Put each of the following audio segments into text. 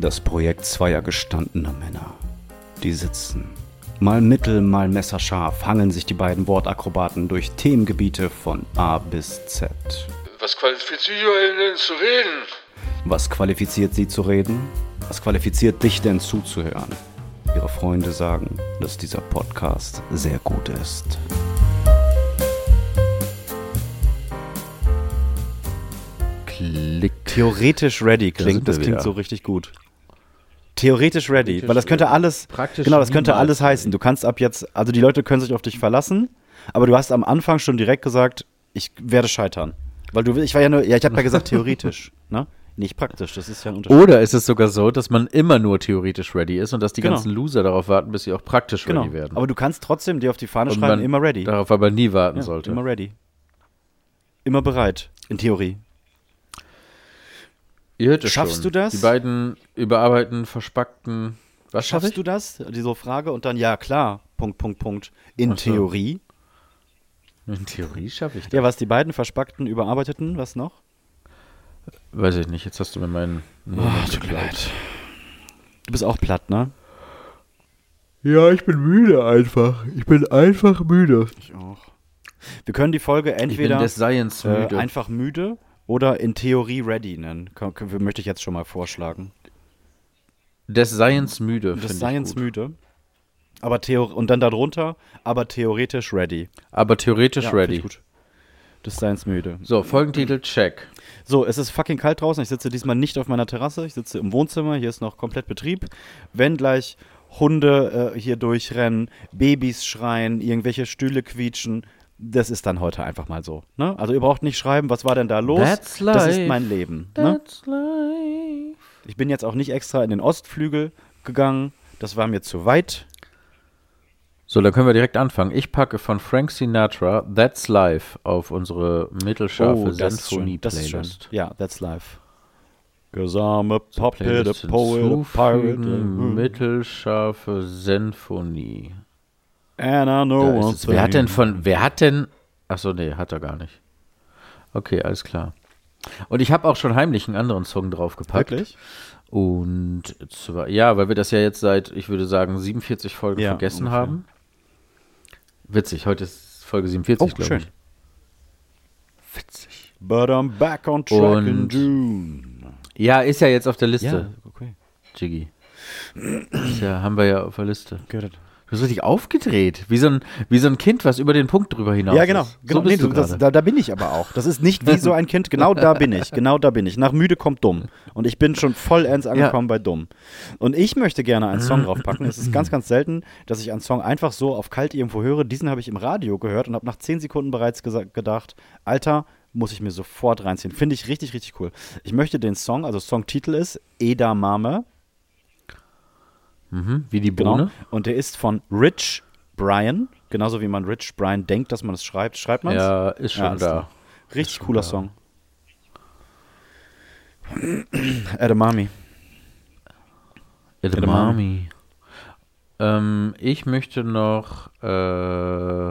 Das Projekt zweier gestandener Männer. Die sitzen. Mal mittel, mal messerscharf hangeln sich die beiden Wortakrobaten durch Themengebiete von A bis Z. Was qualifiziert euch denn zu reden? Was qualifiziert sie zu reden? Was qualifiziert dich denn zuzuhören? Ihre Freunde sagen, dass dieser Podcast sehr gut ist. Klick. Theoretisch ready klingt, das klingt wieder. so richtig gut. Theoretisch ready, weil das könnte alles, Praktisch genau, das könnte alles heißen. Du kannst ab jetzt, also die Leute können sich auf dich verlassen, aber du hast am Anfang schon direkt gesagt, ich werde scheitern. Weil du, ich war ja nur, ja, ich habe ja gesagt theoretisch, ne? Nicht praktisch, das ist ja ein Unterschied. Oder ist es sogar so, dass man immer nur theoretisch ready ist und dass die Genau. ganzen Loser darauf warten, bis sie auch praktisch genau. ready werden? Aber du kannst trotzdem dir auf die Fahne und schreiben, immer ready. darauf aber nie warten Ja, sollte. Immer ready. Immer bereit, in Theorie. Ihr hört es Schaffst schon. du das? Die beiden überarbeiten, verspackten. Was schaff Schaffst ich? du das? Diese Frage und dann, ja klar, Punkt, Punkt, Punkt. In so. Theorie. In Theorie schaffe ich das. Ja, was die beiden verspackten, überarbeiteten, was noch? Weiß ich nicht. Jetzt hast du mir meinen. Moment geklaut. Du bist auch platt, ne? Ja, ich bin müde einfach. Ich bin einfach müde. Ich auch. Wir können die Folge Ich bin entweder des Science äh, müde. einfach müde oder in Theorie ready nennen. Möchte ich jetzt schon mal vorschlagen. des Science müde. Science gut. müde. Aber Theo und dann darunter, aber theoretisch ready. Aber theoretisch Ja, ready. gut. Das Science müde. So, Folgentitel check. So, es ist fucking kalt draußen. Ich sitze diesmal nicht auf meiner Terrasse. Ich sitze im Wohnzimmer. Hier ist noch komplett Betrieb. Wenn gleich Hunde äh, hier durchrennen, Babys schreien, irgendwelche Stühle quietschen, das ist dann heute einfach mal so. Ne? Also ihr braucht nicht schreiben, was war denn da los? That's das ist life. mein Leben. Ne? That's life. Ich bin jetzt auch nicht extra in den Ostflügel gegangen. Das war mir zu weit. So, dann können wir direkt anfangen. Ich packe von Frank Sinatra That's Life auf unsere mittelscharfe Oh. Sinfonie-Playlist. Ja, that's life. Cause I'm a puppet, a poet, a pirate, a- mittelscharfe Sinfonie. And I know one es. Wer hat denn thing. von, wer hat denn, achso, nee, hat er gar nicht. Okay, alles klar. Und ich habe auch schon heimlich einen anderen Song draufgepackt. Wirklich? Und zwar, ja, weil wir das ja jetzt seit, ich würde sagen, 47 Folgen Ja, vergessen ungefähr. haben. Witzig, heute ist Folge 47, Oh, glaube ich. Witzig. But I'm back on track in Und- June. Ja, ist ja jetzt auf der Liste, Ja, okay. Jiggy. Ja, haben wir ja auf der Liste. Get it. Du bist richtig aufgedreht. Wie so ein, wie so ein Kind, was über den Punkt drüber hinaus Ja, genau. ist. genau. So bist nee, du das, da, da bin ich aber auch. Das ist nicht wie so ein Kind. Genau da bin ich. Genau da bin ich. Nach müde kommt dumm. Und ich bin schon vollends angekommen bei dumm. Und ich möchte gerne einen Song draufpacken. Es ist ganz, ganz selten, dass ich einen Song einfach so auf kalt irgendwo höre. Diesen habe ich im Radio gehört und habe nach 10 Sekunden bereits gedacht, Alter, muss ich mir sofort reinziehen. Finde ich richtig, richtig cool. Ich möchte den Song, also Songtitel ist Eda Mame. Mhm, wie die Genau. Bohne. Und der ist von Rich Brian. Genauso wie man Rich Brian denkt, dass man es schreibt. Schreibt man es? Ja, ist schon alles da. klar. Richtig cooler da. Song. Edamame. Edamame. Ähm, ich möchte noch, äh,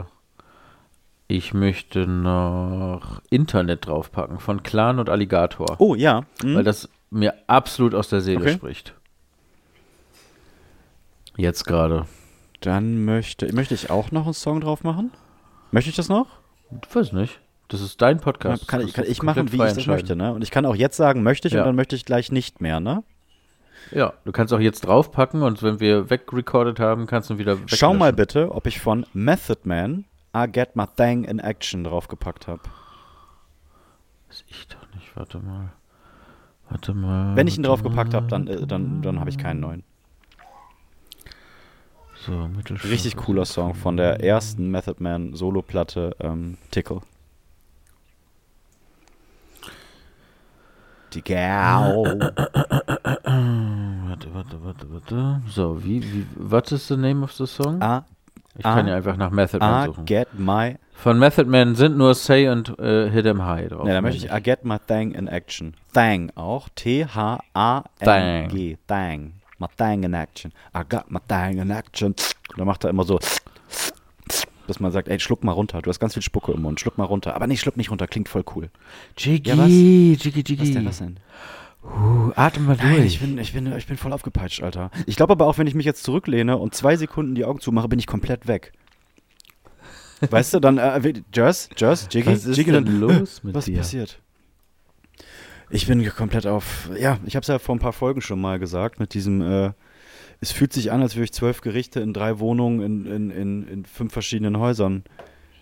ich möchte noch Internet draufpacken von Clan und Alligator. Oh, ja. Hm? Weil das mir absolut aus der Seele Okay. spricht. Jetzt gerade. Dann möchte, möchte ich auch noch einen Song drauf machen. Möchte ich das noch? Ich weiß nicht. Das ist dein Podcast. kann ich, kann ich machen, wie ich das möchte. Ne? Und ich kann auch jetzt sagen, möchte ich Ja. und dann möchte ich gleich nicht mehr. Ne? Ja, du kannst auch jetzt draufpacken und wenn wir wegrecorded haben, kannst du wieder Schau mal bitte, ob ich von Method Man I Get My Thing in Action draufgepackt habe. Weiß ich doch nicht. Warte mal. Warte mal. Wenn ich ihn draufgepackt habe, dann, äh, dann, dann habe ich keinen neuen. So, Richtig cooler Song von der ersten Method Man Solo-Platte ähm, Tickle. Die Gal. Warte, warte, warte, warte. So, wie, wie, what is the name of the song? I, ich kann ah, ja einfach nach Method Man I suchen. get my. Von Method Man sind nur Say und äh, Hit 'em High drauf. Ne, da möchte ich I get my thing in action. Thang auch. T-H-A-N-G. Thang. My thing in action. I got my thing in action. Da macht er immer so. Dass man sagt, ey, schluck mal runter. Du hast ganz viel Spucke im Mund. Schluck mal runter. Aber nicht, schluck nicht runter. Klingt voll cool. Jiggy, Ja, was? Jiggy, Jiggy. Was denn, was denn? Uh, atme mal Nein, durch. ich bin, ich, bin, ich bin voll aufgepeitscht, Alter. Ich glaube aber auch, wenn ich mich jetzt zurücklehne und zwei Sekunden die Augen zumache, bin ich komplett weg. Weißt du, dann, äh, Jers, Jers, Jiggy, Was ist Jiggy, denn dann, los mit was dir? passiert? Ich bin komplett auf, ja, ich habe es ja vor ein paar Folgen schon mal gesagt, mit diesem, äh, es fühlt sich an, als würde ich zwölf Gerichte in drei Wohnungen in, in, in, in fünf verschiedenen Häusern.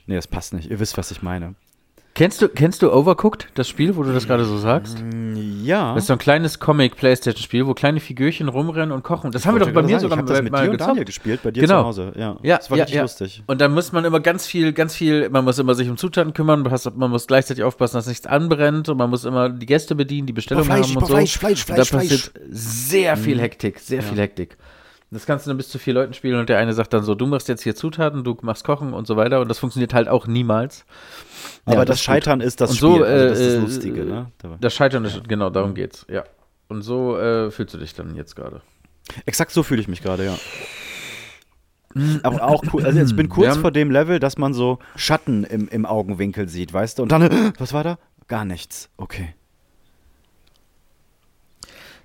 Nee, das passt nicht. Ihr wisst, was ich meine. Kennst du, kennst du Overcooked, das Spiel, wo du das gerade so sagst? Ja. Das ist so ein kleines Comic-Playstation-Spiel, wo kleine Figürchen rumrennen und kochen. Das haben wir doch bei mir sogar ich das mit mal dir und Daniel gespielt, bei dir Genau. zu Hause. Ja, Ja, das war ja, richtig ja. lustig. Und dann muss man immer ganz viel, ganz viel, man muss immer sich um Zutaten kümmern, man muss gleichzeitig aufpassen, dass nichts anbrennt und man muss immer die Gäste bedienen, die Bestellungen Fleisch, haben ich und brauch so. Fleisch, Fleisch, und da Fleisch, passiert sehr viel Hektik, sehr viel Hektik. Das kannst du dann bis zu vier Leuten spielen und der eine sagt dann so, du machst jetzt hier Zutaten, du machst Kochen und so weiter und das funktioniert halt auch niemals. Aber Ja, das gut. Scheitern ist das Und Spiel. so, also das ist äh, das Lustige, ne? Da- Das Scheitern ist, genau, darum geht's, ja. Und so äh, fühlst du dich dann jetzt gerade. Exakt so fühle ich mich gerade, ja. Aber auch cool. Also ich bin kurz vor dem Level, dass man so Schatten im, im Augenwinkel sieht, weißt du? Und dann, was war da? Gar nichts. Okay.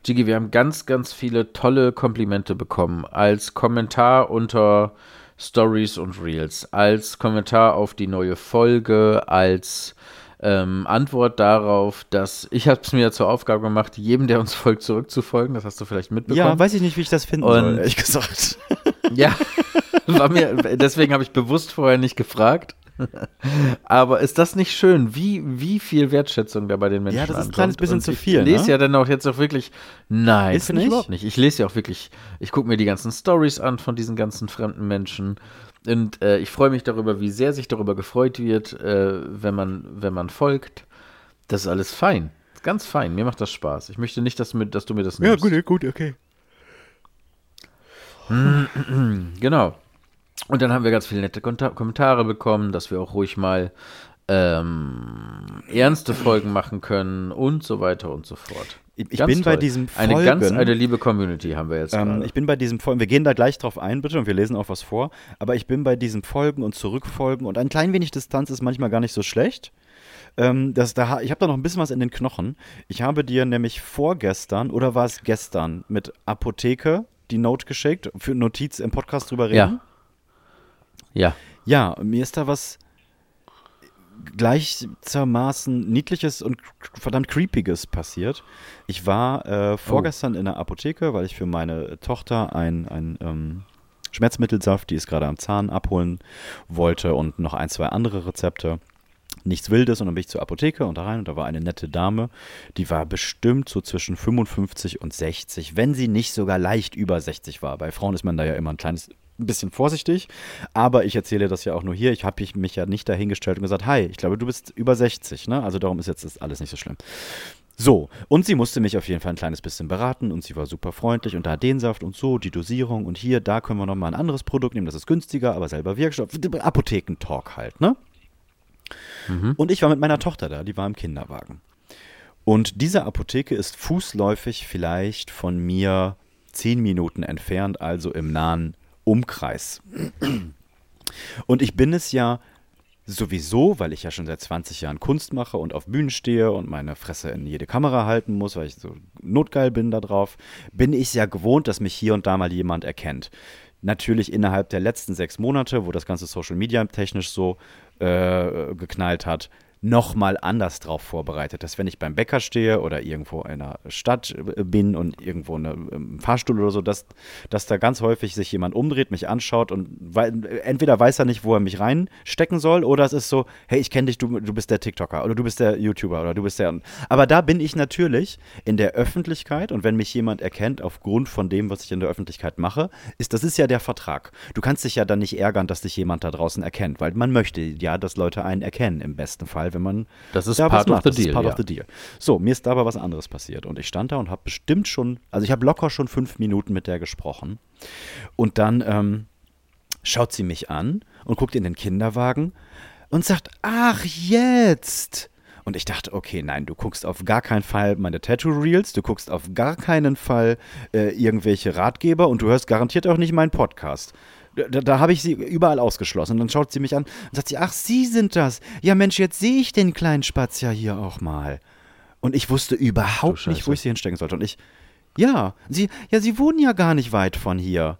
Gigi, wir haben ganz, ganz viele tolle Komplimente bekommen als Kommentar unter Stories und Reels, als Kommentar auf die neue Folge, als ähm, Antwort darauf, dass ich habe es mir zur Aufgabe gemacht, jedem, der uns folgt, zurückzufolgen. Das hast du vielleicht mitbekommen. Ja, weiß ich nicht, wie ich das finden Und- soll, ehrlich gesagt. Ja, war mir, deswegen habe ich bewusst vorher nicht gefragt. Aber ist das nicht schön, wie, wie viel Wertschätzung da bei den Menschen Ja, das ist ein kleines bisschen zu ich viel, lese ne? ja dann auch jetzt auch wirklich, nein, Ist finde ich nicht? überhaupt nicht. Ich lese ja auch wirklich, ich gucke mir die ganzen Stories an von diesen ganzen fremden Menschen und äh, ich freue mich darüber, wie sehr sich darüber gefreut wird, äh, wenn man, wenn man folgt. Das ist alles fein. Ganz fein. Mir macht das Spaß. Ich möchte nicht, dass, du mir- dass du mir das nimmst. gut, okay. Genau. Und dann haben wir ganz viele nette Kommentare bekommen, dass wir auch ruhig mal ähm, ernste Folgen machen können und so weiter und so fort. Ich, Ganz bin bei toll. diesem Eine Folgen, ganz, eine liebe Community haben wir jetzt ähm, ich bin bei diesem Folgen, wir gehen da gleich drauf ein, bitte, und wir lesen auch was vor, aber ich bin bei diesem Folgen und Zurückfolgen und ein klein wenig Distanz ist manchmal gar nicht so schlecht. Ähm, das, da, ich habe da noch ein bisschen was in den Knochen. Ich habe dir nämlich vorgestern, oder war es gestern, mit Apotheke die Note geschickt, für Notiz im Podcast drüber reden. Ja. Ja, mir ist da was gleichermaßen Niedliches und verdammt Creepiges passiert. Ich war äh, vorgestern in der Apotheke, weil ich für meine Tochter ein, ein ähm, Schmerzmittelsaft, die ist gerade am Zahn, abholen wollte und noch ein, zwei andere Rezepte. Nichts Wildes und dann bin ich zur Apotheke und da rein und da war eine nette Dame, die war bestimmt so zwischen 55 und 60, wenn sie nicht sogar leicht über 60 war. Bei Frauen ist man da ja immer ein kleines ein bisschen vorsichtig, aber ich erzähle das ja auch nur hier. Ich habe mich ja nicht dahingestellt und gesagt, hi, ich glaube, du bist über 60, ne? Also darum ist jetzt das alles nicht so schlimm. So, und sie musste mich auf jeden Fall ein kleines bisschen beraten und sie war super freundlich und da den Saft und so, die Dosierung und hier, da können wir nochmal ein anderes Produkt nehmen, das ist günstiger, aber selber Wirkstoff. Apothekentalk halt, ne? Und ich war mit meiner Tochter da, die war im Kinderwagen. Und diese Apotheke ist fußläufig vielleicht von mir zehn Minuten entfernt, also im nahen Umkreis. Und ich bin es ja sowieso, weil ich ja schon seit 20 Jahren Kunst mache und auf Bühnen stehe und meine Fresse in jede Kamera halten muss, weil ich so notgeil bin da drauf, bin ich ja gewohnt, dass mich hier und da mal jemand erkennt. Natürlich innerhalb der letzten sechs Monate, wo das ganze Social Media technisch so äh, geknallt hat, nochmal anders drauf vorbereitet, dass wenn ich beim Bäcker stehe oder irgendwo in einer Stadt äh, bin und irgendwo in einem im Fahrstuhl oder so, dass, dass da ganz häufig sich jemand umdreht, mich anschaut und weil, entweder weiß er nicht, wo er mich reinstecken soll oder es ist so, hey, ich kenne dich, du, du bist der TikToker oder du bist der YouTuber oder du bist der... Aber da bin ich natürlich in der Öffentlichkeit und wenn mich jemand erkennt aufgrund von dem, was ich in der Öffentlichkeit mache, ist das ist ja der Vertrag. Du kannst dich ja dann nicht ärgern, dass dich jemand da draußen erkennt, weil man möchte ja, dass Leute einen erkennen im besten Fall, wenn man Das ist da part was of macht. the das ist deal, part ja. of the deal. So, mir ist aber was anderes passiert und ich stand da und habe bestimmt schon, also ich habe locker schon fünf Minuten mit der gesprochen und dann ähm, schaut sie mich an und guckt in den Kinderwagen und sagt, ach jetzt. Und ich dachte, okay, nein, du guckst auf gar keinen Fall meine Tattoo-Reels, du guckst auf gar keinen Fall äh, irgendwelche Ratgeber und du hörst garantiert auch nicht meinen Podcast. Da, da habe ich sie überall ausgeschlossen. Und dann schaut sie mich an und sagt sie, ach, Sie sind das. Ja, Mensch, jetzt sehe ich den kleinen Spatz ja hier auch mal. Und ich wusste überhaupt nicht, wo ich sie hinstecken sollte. Und ich, ja, sie, ja, sie wohnen ja gar nicht weit von hier.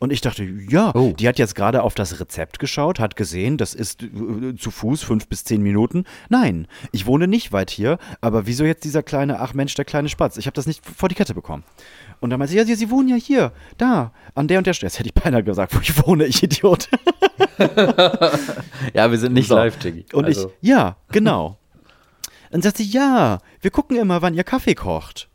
Und ich dachte, ja, Oh. die hat jetzt gerade auf das Rezept geschaut, hat gesehen, das ist äh, zu Fuß fünf bis zehn Minuten. Nein, ich wohne nicht weit hier, aber wieso jetzt dieser kleine, ach Mensch, der kleine Spatz? Ich habe das nicht vor die Kette bekommen. Und dann meinte sie, ja, sie, sie wohnen ja hier, da, an der und der Stelle. Jetzt hätte ich beinahe gesagt, wo ich wohne, ich Idiot. Ja, wir sind nicht So. live, Tiggy. Und Also, ich, ja, genau. Dann sagt sie, ja, wir gucken immer, wann ihr Kaffee kocht.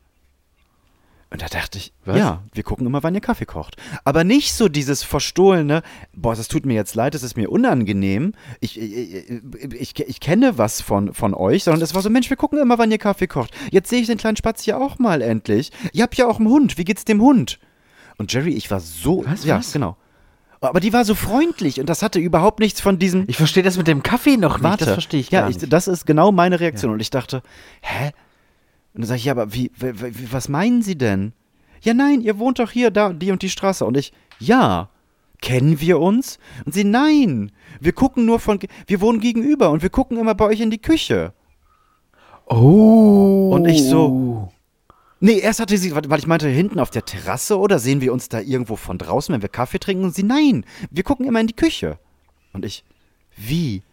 Und da dachte ich, Was? ja, wir gucken immer, wann ihr Kaffee kocht. Aber nicht so dieses verstohlene, boah, das tut mir jetzt leid, das ist mir unangenehm, ich, ich, ich, ich kenne was von, von euch, sondern es war so, Mensch, wir gucken immer, wann ihr Kaffee kocht. Jetzt sehe ich den kleinen Spatz hier auch mal endlich. Ihr habt ja auch einen Hund, wie geht's dem Hund? Und Jerry, ich war so, Was, ja, was? genau. Aber die war so freundlich und das hatte überhaupt nichts von diesem, ich verstehe das mit dem Kaffee noch nicht. Warte, Das verstehe ich ja, gar ich, nicht. das ist genau meine Reaktion. Und ich dachte, hä? Und dann sage ich, ja, aber wie, wie, was meinen Sie denn? Ja, nein, ihr wohnt doch hier, da, die und die Straße. Und ich, ja. Kennen wir uns? Und sie, nein. Wir gucken nur von, wir wohnen gegenüber und wir gucken immer bei euch in die Küche. oh. Und ich so- Nee, erst hatte sie, weil ich meinte, hinten auf der Terrasse oder sehen wir uns da irgendwo von draußen, wenn wir Kaffee trinken? Und sie, nein, wir gucken immer in die Küche. Und ich, wie?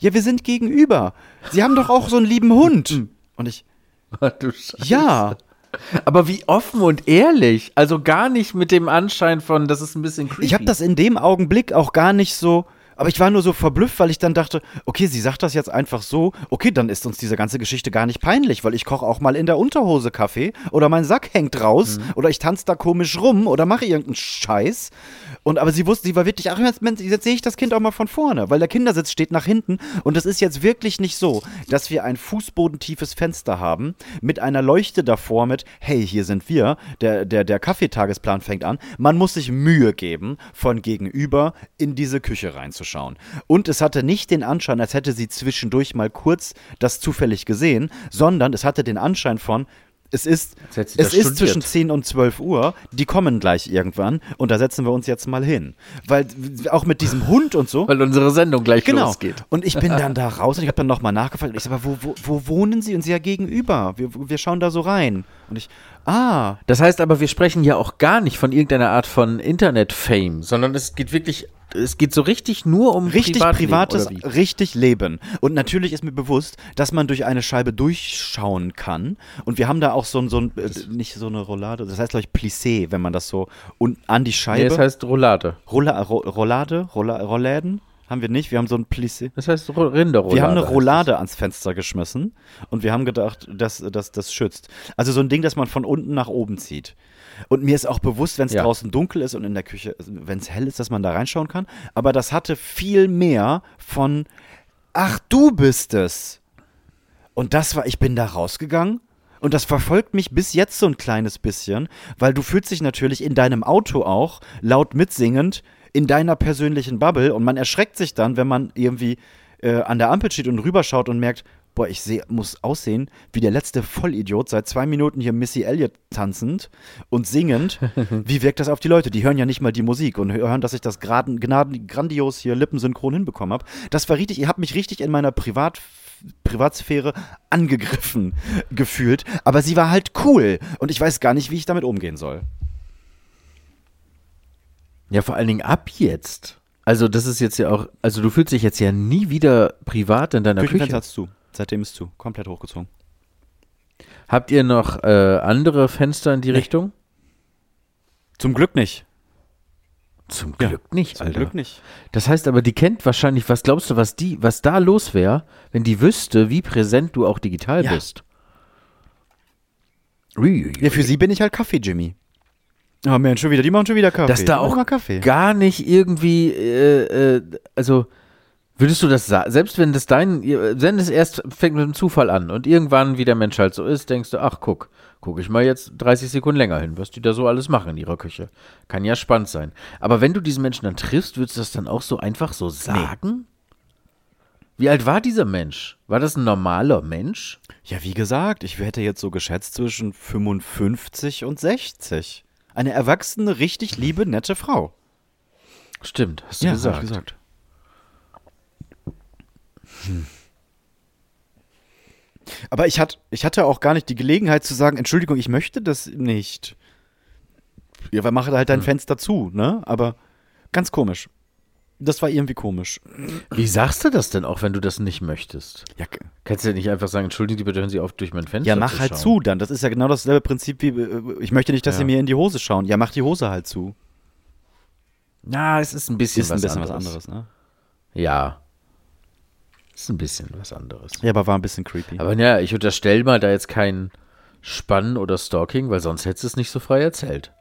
Ja, wir sind gegenüber. Sie haben doch auch so einen lieben Hund. Und ich, du Scheiße. ja. Aber wie offen und ehrlich. Also gar nicht mit dem Anschein von, das ist ein bisschen creepy. Ich habe das in dem Augenblick auch gar nicht so. Aber ich war nur so verblüfft, weil ich dann dachte, okay, sie sagt das jetzt einfach so, okay, dann ist uns diese ganze Geschichte gar nicht peinlich, weil ich koche auch mal in der Unterhose Kaffee oder mein Sack hängt raus oder ich tanze da komisch rum oder mache irgendeinen Scheiß. Und aber sie wusste, sie war wirklich, ach, jetzt, Mensch, jetzt sehe ich das Kind auch mal von vorne, weil der Kindersitz steht nach hinten und es ist jetzt wirklich nicht so, dass wir ein fußbodentiefes Fenster haben mit einer Leuchte davor mit, hey, hier sind wir, der, der, der Kaffeetagesplan fängt an. Man muss sich Mühe geben, von gegenüber in diese Küche reinzuschauen. Und es hatte nicht den Anschein, als hätte sie zwischendurch mal kurz das zufällig gesehen, sondern es hatte den Anschein von, es ist, es ist studiert. zwischen 10 und 12 Uhr, die kommen gleich irgendwann und da setzen wir uns jetzt mal hin. Weil auch mit diesem Hund und so. Weil unsere Sendung gleich Genau. losgeht. Und ich bin dann da raus und ich habe dann nochmal nachgefragt. Und ich sage, aber wo, wo, wo wohnen Sie? Und sie ja gegenüber. Wir, wir schauen da so rein. Und ich, ah, Das heißt aber, wir sprechen ja auch gar nicht von irgendeiner Art von Internet-Fame, sondern es geht wirklich, es geht so richtig nur um richtig Privatleben, privates, richtig Leben. Und natürlich ist mir bewusst, dass man durch eine Scheibe durchschauen kann. Und wir haben da auch so ein, so ein äh, nicht so eine Rollade, das heißt, glaube ich, Plissé, wenn man das so und an die Nee, Scheibe. es heißt Roulade. Rolla, Ro, Rollade? Rolla, Rolladen? Haben wir nicht. Wir haben so ein Plissé. Das heißt Ro- Rinderroulade. Wir haben eine Roulade ans Fenster geschmissen und wir haben gedacht, dass das, das schützt. Also so ein Ding, das man von unten nach oben zieht. Und mir ist auch bewusst, wenn es Ja. draußen dunkel ist und in der Küche, wenn es hell ist, dass man da reinschauen kann. Aber das hatte viel mehr von, ach, du bist es. Und das war, ich bin da rausgegangen und das verfolgt mich bis jetzt so ein kleines bisschen, weil du fühlst dich natürlich in deinem Auto auch laut mitsingend in deiner persönlichen Bubble und man erschreckt sich dann, wenn man irgendwie äh, an der Ampel steht und rüberschaut und merkt, boah, ich seh, muss aussehen wie der letzte Vollidiot, seit zwei Minuten hier Missy Elliott tanzend und singend. Wie wirkt das auf die Leute? Die hören ja nicht mal die Musik und hören, dass ich das graden, gnaden, grandios hier lippensynchron hinbekommen habe. Das war richtig, ihr habt mich richtig in meiner Privat Privatsphäre angegriffen gefühlt, aber sie war halt cool und ich weiß gar nicht, wie ich damit umgehen soll. Ja, vor allen Dingen ab jetzt. Also das ist jetzt ja auch, also du fühlst dich jetzt ja nie wieder privat in deiner Küchenfenster Küche. hat's zu. Seitdem ist zu. Komplett hochgezogen. Habt ihr noch äh, andere Fenster in die Richtung? Zum Glück nicht. Zum Ja, Glück nicht, Zum Alter. Glück nicht. Das heißt aber, die kennt wahrscheinlich, was glaubst du, was die, was da los wäre, wenn die wüsste, wie präsent du auch digital Ja. bist? Ui, Ja, für sie bin ich halt Kaffee, Jimmy. Oh Mensch, schon wieder, die machen schon wieder Kaffee. dass da auch gar nicht irgendwie, äh, äh, also würdest du das sagen, selbst wenn das dein, wenn es erst fängt mit dem Zufall an und irgendwann, wie der Mensch halt so ist, denkst du, ach guck, guck ich mal jetzt 30 Sekunden länger hin, was die da so alles machen in ihrer Küche. Kann ja spannend sein. Aber wenn du diesen Menschen dann triffst, würdest du das dann auch so einfach so sagen? Wie alt war dieser Mensch? War das ein normaler Mensch? Ja, wie gesagt, ich hätte jetzt so geschätzt zwischen 55 und 60. Eine erwachsene, richtig liebe, nette Frau. Stimmt, hast du Ja, gesagt. ich gesagt. Aber ich, hat, ich hatte auch gar nicht die Gelegenheit zu sagen, Entschuldigung, ich möchte das nicht. Ja, weil mache halt dein Hm. Fenster zu, ne? Aber ganz komisch. Das war irgendwie komisch. Wie sagst du das denn auch, wenn du das nicht möchtest? Ja, Kannst du ja nicht einfach sagen, entschuldigen Sie bitte, hören Sie auf, durch mein Fenster ja mach zu halt schauen. zu dann. Das ist ja genau dasselbe Prinzip wie, äh, ich möchte nicht, dass Ja. sie mir in die Hose schauen. Ja, mach die Hose halt zu. Ja, es ist ein bisschen, Ist ein was, bisschen anderes. was anderes, ne? Ja. Ist ein bisschen was anderes. Ja, aber war ein bisschen creepy. Aber ja, ich unterstelle mal da jetzt kein Spannen oder Stalking, weil sonst hättest du es nicht so frei erzählt.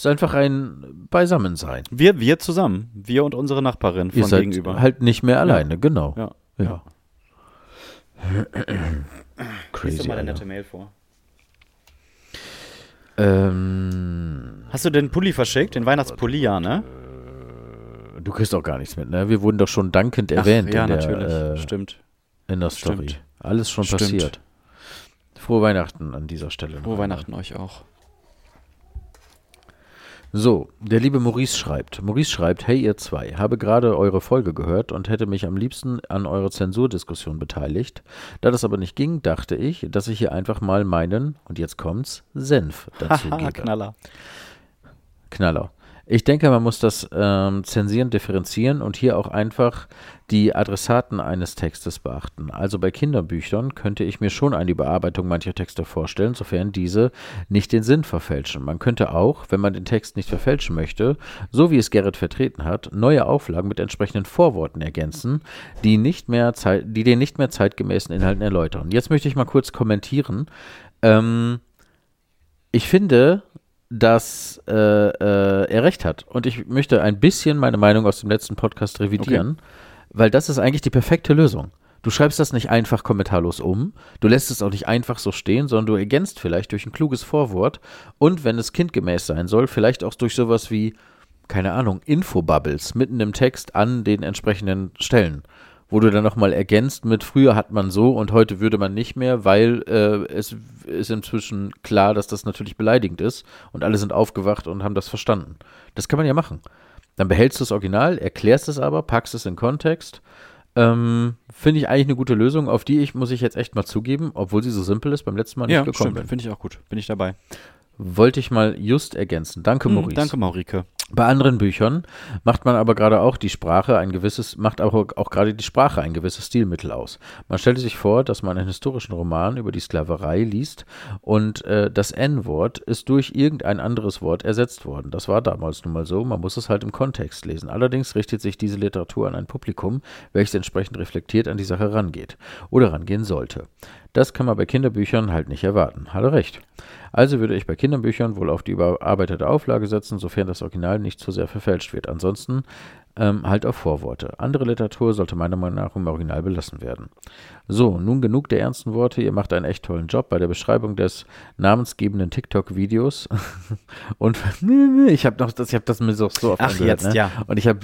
Ist einfach ein Beisammensein. wir, wir zusammen. Wir und unsere Nachbarin Ihr von seid gegenüber. halt nicht mehr alleine, genau. ja. Ja. Crazy. Alter. Mail vor. Ähm, Hast du den Pulli verschickt? Den Weihnachtspulli, ja, ne? du kriegst auch gar nichts mit, ne? Wir wurden doch schon dankend erwähnt ja, in, der, natürlich. äh, Stimmt. in der Story. Stimmt. Alles schon Stimmt. passiert. Frohe Weihnachten an dieser Stelle. Frohe. Weihnachten euch auch. So, der liebe Maurice schreibt. Maurice schreibt, hey ihr zwei, habe gerade eure Folge gehört und hätte mich am liebsten an eurer Zensurdiskussion beteiligt. Da das aber nicht ging, dachte ich, dass ich hier einfach mal meinen, und jetzt kommt's, Senf dazu gebe. Knaller. Knaller. Ich denke, man muss das ähm, Zensieren differenzieren und hier auch einfach die Adressaten eines Textes beachten. Also bei Kinderbüchern könnte ich mir schon eine Überarbeitung mancher Texte vorstellen, sofern diese nicht den Sinn verfälschen. Man könnte auch, wenn man den Text nicht verfälschen möchte, so wie es Gerrit vertreten hat, neue Auflagen mit entsprechenden Vorworten ergänzen, die, nicht mehr Zeit, die den nicht mehr zeitgemäßen Inhalten erläutern. Jetzt möchte ich mal kurz kommentieren. Ähm, ich finde, dass äh, äh, er recht hat. Und ich möchte ein bisschen meine Meinung aus dem letzten Podcast revidieren, weil das ist eigentlich die perfekte Lösung. Du schreibst das nicht einfach kommentarlos um, du lässt es auch nicht einfach so stehen, sondern du ergänzt vielleicht durch ein kluges Vorwort und wenn es kindgemäß sein soll, vielleicht auch durch sowas wie, keine Ahnung, Infobubbles mitten im Text an den entsprechenden Stellen wo du dann nochmal ergänzt mit, früher hat man so und heute würde man nicht mehr, weil äh, es ist inzwischen klar, dass das natürlich beleidigend ist und alle sind aufgewacht und haben das verstanden. Das kann man ja machen. Dann behältst du das Original, erklärst es aber, packst es in Kontext. Ähm, Finde ich eigentlich eine gute Lösung, auf die ich, muss ich jetzt echt mal zugeben, obwohl sie so simpel ist, beim letzten Mal nicht Ja, gekommen stimmt. bin. Finde ich auch gut. Bin ich dabei. Wollte ich mal just ergänzen. Danke, Hm, Maurice. danke, Maurike. Bei anderen Büchern macht man aber gerade auch die Sprache ein gewisses, macht auch, auch gerade die Sprache ein gewisses Stilmittel aus. Man stellt sich vor, dass man einen historischen Roman über die Sklaverei liest und äh, das N-Wort ist durch irgendein anderes Wort ersetzt worden. Das war damals nun mal so, man muss es halt im Kontext lesen. Allerdings richtet sich diese Literatur an ein Publikum, welches entsprechend reflektiert an die Sache rangeht oder rangehen sollte. Das kann man bei Kinderbüchern halt nicht erwarten. Hat er recht. Also würde ich bei Kinderbüchern wohl auf die überarbeitete Auflage setzen, sofern das Original nicht zu sehr verfälscht wird. Ansonsten ähm, halt auf Vorworte. Andere Literatur sollte meiner Meinung nach im Original belassen werden. So, nun genug der ernsten Worte. Ihr macht einen echt tollen Job bei der Beschreibung des namensgebenden TikTok-Videos. Und ich habe noch das, ich habe das mir so, so oft Ach, angehört, jetzt, ne? ja. Und ich habe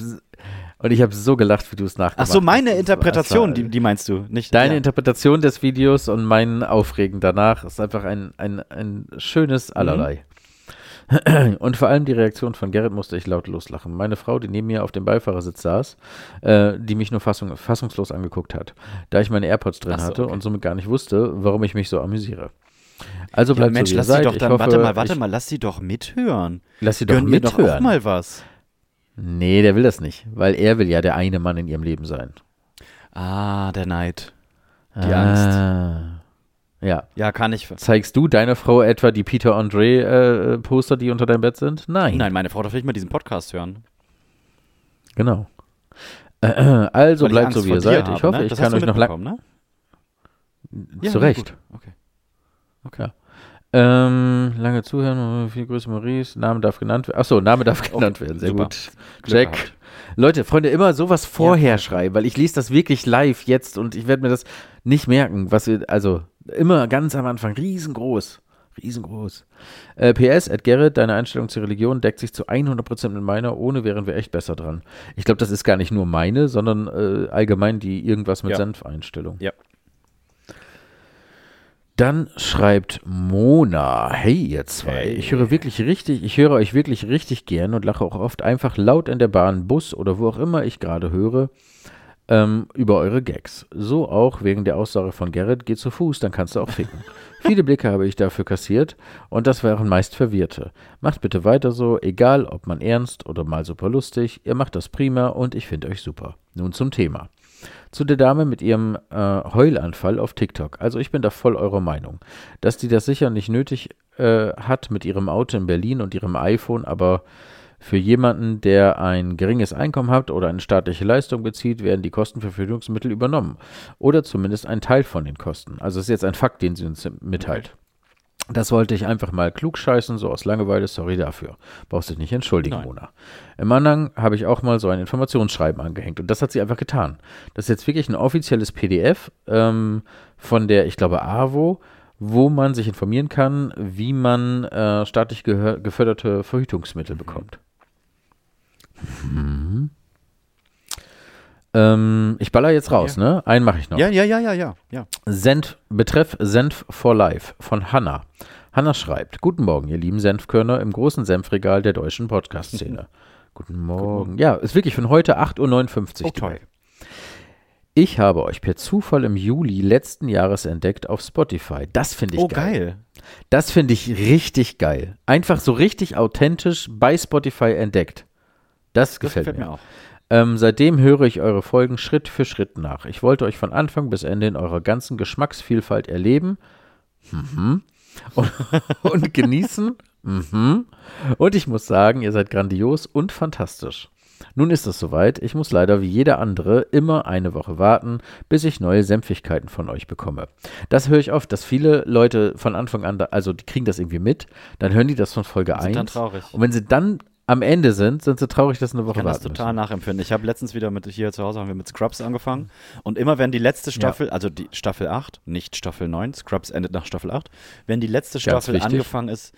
und ich habe so gelacht, wie du es nachgemacht Ach so, meine hast. Interpretation, war- die, die meinst du, nicht Deine ja. Interpretation des Videos und mein Aufregen danach ist einfach ein, ein, ein schönes Mhm. Allerlei. Und vor allem die Reaktion von Gerrit musste ich laut loslachen. Meine Frau, die neben mir auf dem Beifahrersitz saß, äh, die mich nur fassung, fassungslos angeguckt hat, da ich meine AirPods drin so, hatte okay. und somit gar nicht wusste, warum ich mich so amüsiere. Also Ja, bleibt Mensch, so, lass sie doch dann, hoffe, warte mal, warte mal, lass sie doch mithören. Lass sie doch Gönn ihr doch mithören. auch mal was. Nee, der will das nicht, weil er will ja der eine Mann in ihrem Leben sein. Ah, der Neid. Die Angst. ah. Ja. Ja, kann ich. Zeigst du deiner Frau etwa die Peter Andre äh, Poster, die unter deinem Bett sind? Nein. Nein, meine Frau darf nicht mal diesen Podcast hören. Genau. Äh, äh, also bleibt Angst so, wie ihr seid. habe, ich hoffe, ne? ich das kann euch noch lang. mitbekommen, ne? Zu Ja, Recht. gut. Okay. Ähm, lange zuhören, viel Grüße Maurice. Name darf genannt werden. Achso, Name darf genannt werden. Sehr super. gut. Glück Check. gehabt. Leute, Freunde, immer sowas vorher schreiben, weil ich lese das wirklich live jetzt und ich werde mir das nicht merken, was wir, also immer ganz am Anfang, riesengroß. Riesengroß. Äh, PS, Ed Gerrit, deine Einstellung zur Religion deckt sich zu 100% mit meiner, ohne wären wir echt besser dran. Ich glaube, das ist gar nicht nur meine, sondern äh, allgemein die irgendwas mit Ja. Senf-Einstellung. Ja. Dann schreibt Mona, hey ihr zwei, Hey. ich höre wirklich richtig, ich höre euch wirklich richtig gern und lache auch oft einfach laut in der Bahn, Bus oder wo auch immer ich gerade höre. ähm, über eure Gags. So auch wegen der Aussage von Gerrit, geh zu Fuß, dann kannst du auch ficken. Viele Blicke habe ich dafür kassiert und das waren meist Verwirrte. Macht bitte weiter so, egal ob man ernst oder mal super lustig, ihr macht das prima und ich finde euch super. Nun zum Thema. Zu der Dame mit ihrem äh, Heulanfall auf TikTok. Also ich bin da voll eurer Meinung. Dass die das sicher nicht nötig äh, hat mit ihrem Auto in Berlin und ihrem iPhone, aber für jemanden, der ein geringes Einkommen hat oder eine staatliche Leistung bezieht, werden die Kosten für Verfügungsmittel übernommen. Oder zumindest ein Teil von den Kosten. Also es ist jetzt ein Fakt, den sie uns mitteilt. Das wollte ich einfach mal klugscheißen, so aus Langeweile, sorry dafür. Brauchst dich nicht entschuldigen, Nein. Mona. Im Anhang habe ich auch mal so ein Informationsschreiben angehängt und das hat sie einfach getan. Das ist jetzt wirklich ein offizielles PDF ähm, von der, ich glaube, AWO, wo man sich informieren kann, wie man äh, staatlich geförderte Verhütungsmittel bekommt. Mhm. Ähm, ich baller jetzt raus, ne? Einen mache ich noch. Ja, ja, ja, ja, ja, ja. Senf, Betreff Senf for Life von Hanna. Hanna schreibt: Guten Morgen, ihr lieben Senfkörner im großen Senfregal der deutschen Podcast-Szene. Guten Morgen. Ja, ist wirklich von heute 8.59 Uhr. Oh, toll. Ich habe euch per Zufall im Juli letzten Jahres entdeckt auf Spotify. Das finde ich Oh, geil. geil. Das finde ich richtig geil. Einfach so richtig authentisch bei Spotify entdeckt. Das Das gefällt, gefällt mir. mir auch. Ähm, seitdem höre ich eure Folgen Schritt für Schritt nach. Ich wollte euch von Anfang bis Ende in eurer ganzen Geschmacksvielfalt erleben mhm. und, und genießen. Mhm. Und ich muss sagen, ihr seid grandios und fantastisch. Nun ist es soweit. Ich muss leider wie jeder andere immer eine Woche warten, bis ich neue Senfigkeiten von euch bekomme. Das höre ich oft, dass viele Leute von Anfang an, da, also die kriegen das irgendwie mit, dann hören die das von Folge Sind 1. dann traurig. Und wenn sie dann am Ende sind, sind sie traurig, dass eine Woche Ich kann das total müssen. nachempfinden. Ich habe letztens wieder mit hier zu Hause haben wir mit Scrubs angefangen und immer wenn die letzte Staffel, also die Staffel 8, nicht Staffel 9, Scrubs endet nach Staffel 8, wenn die letzte Staffel angefangen ist,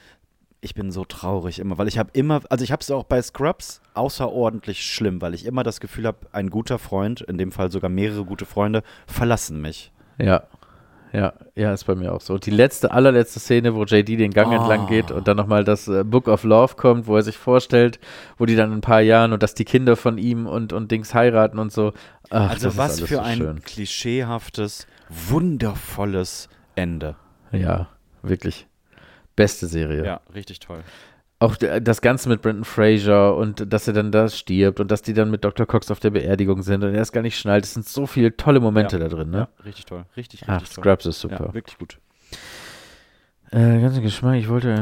ich bin so traurig immer, weil ich habe immer, also ich habe es auch bei Scrubs außerordentlich schlimm, weil ich immer das Gefühl habe, ein guter Freund, in dem Fall sogar mehrere gute Freunde, verlassen mich. Ja. Ja, ja, ist bei mir auch so. Und die letzte, allerletzte Szene, wo JD den Gang Oh. entlang geht und dann nochmal das äh, Book of Love kommt, wo er sich vorstellt, wo die dann in ein paar Jahren und dass die Kinder von ihm und, und Dings heiraten und so. Ach, Also was für so ein klischeehaftes, wundervolles Ende. Ja, wirklich. Beste Serie. Ja, richtig toll. Auch d- das Ganze mit Brendan Fraser und dass er dann da stirbt und dass die dann mit Dr. Cox auf der Beerdigung sind und er es gar nicht schnallt. Es sind so viele tolle Momente Ja. da drin, ne? Ja, richtig toll. Richtig, richtig Ach, toll. Scrubs ist super. Ja, wirklich gut. Äh, ganzen Geschmack, ich wollte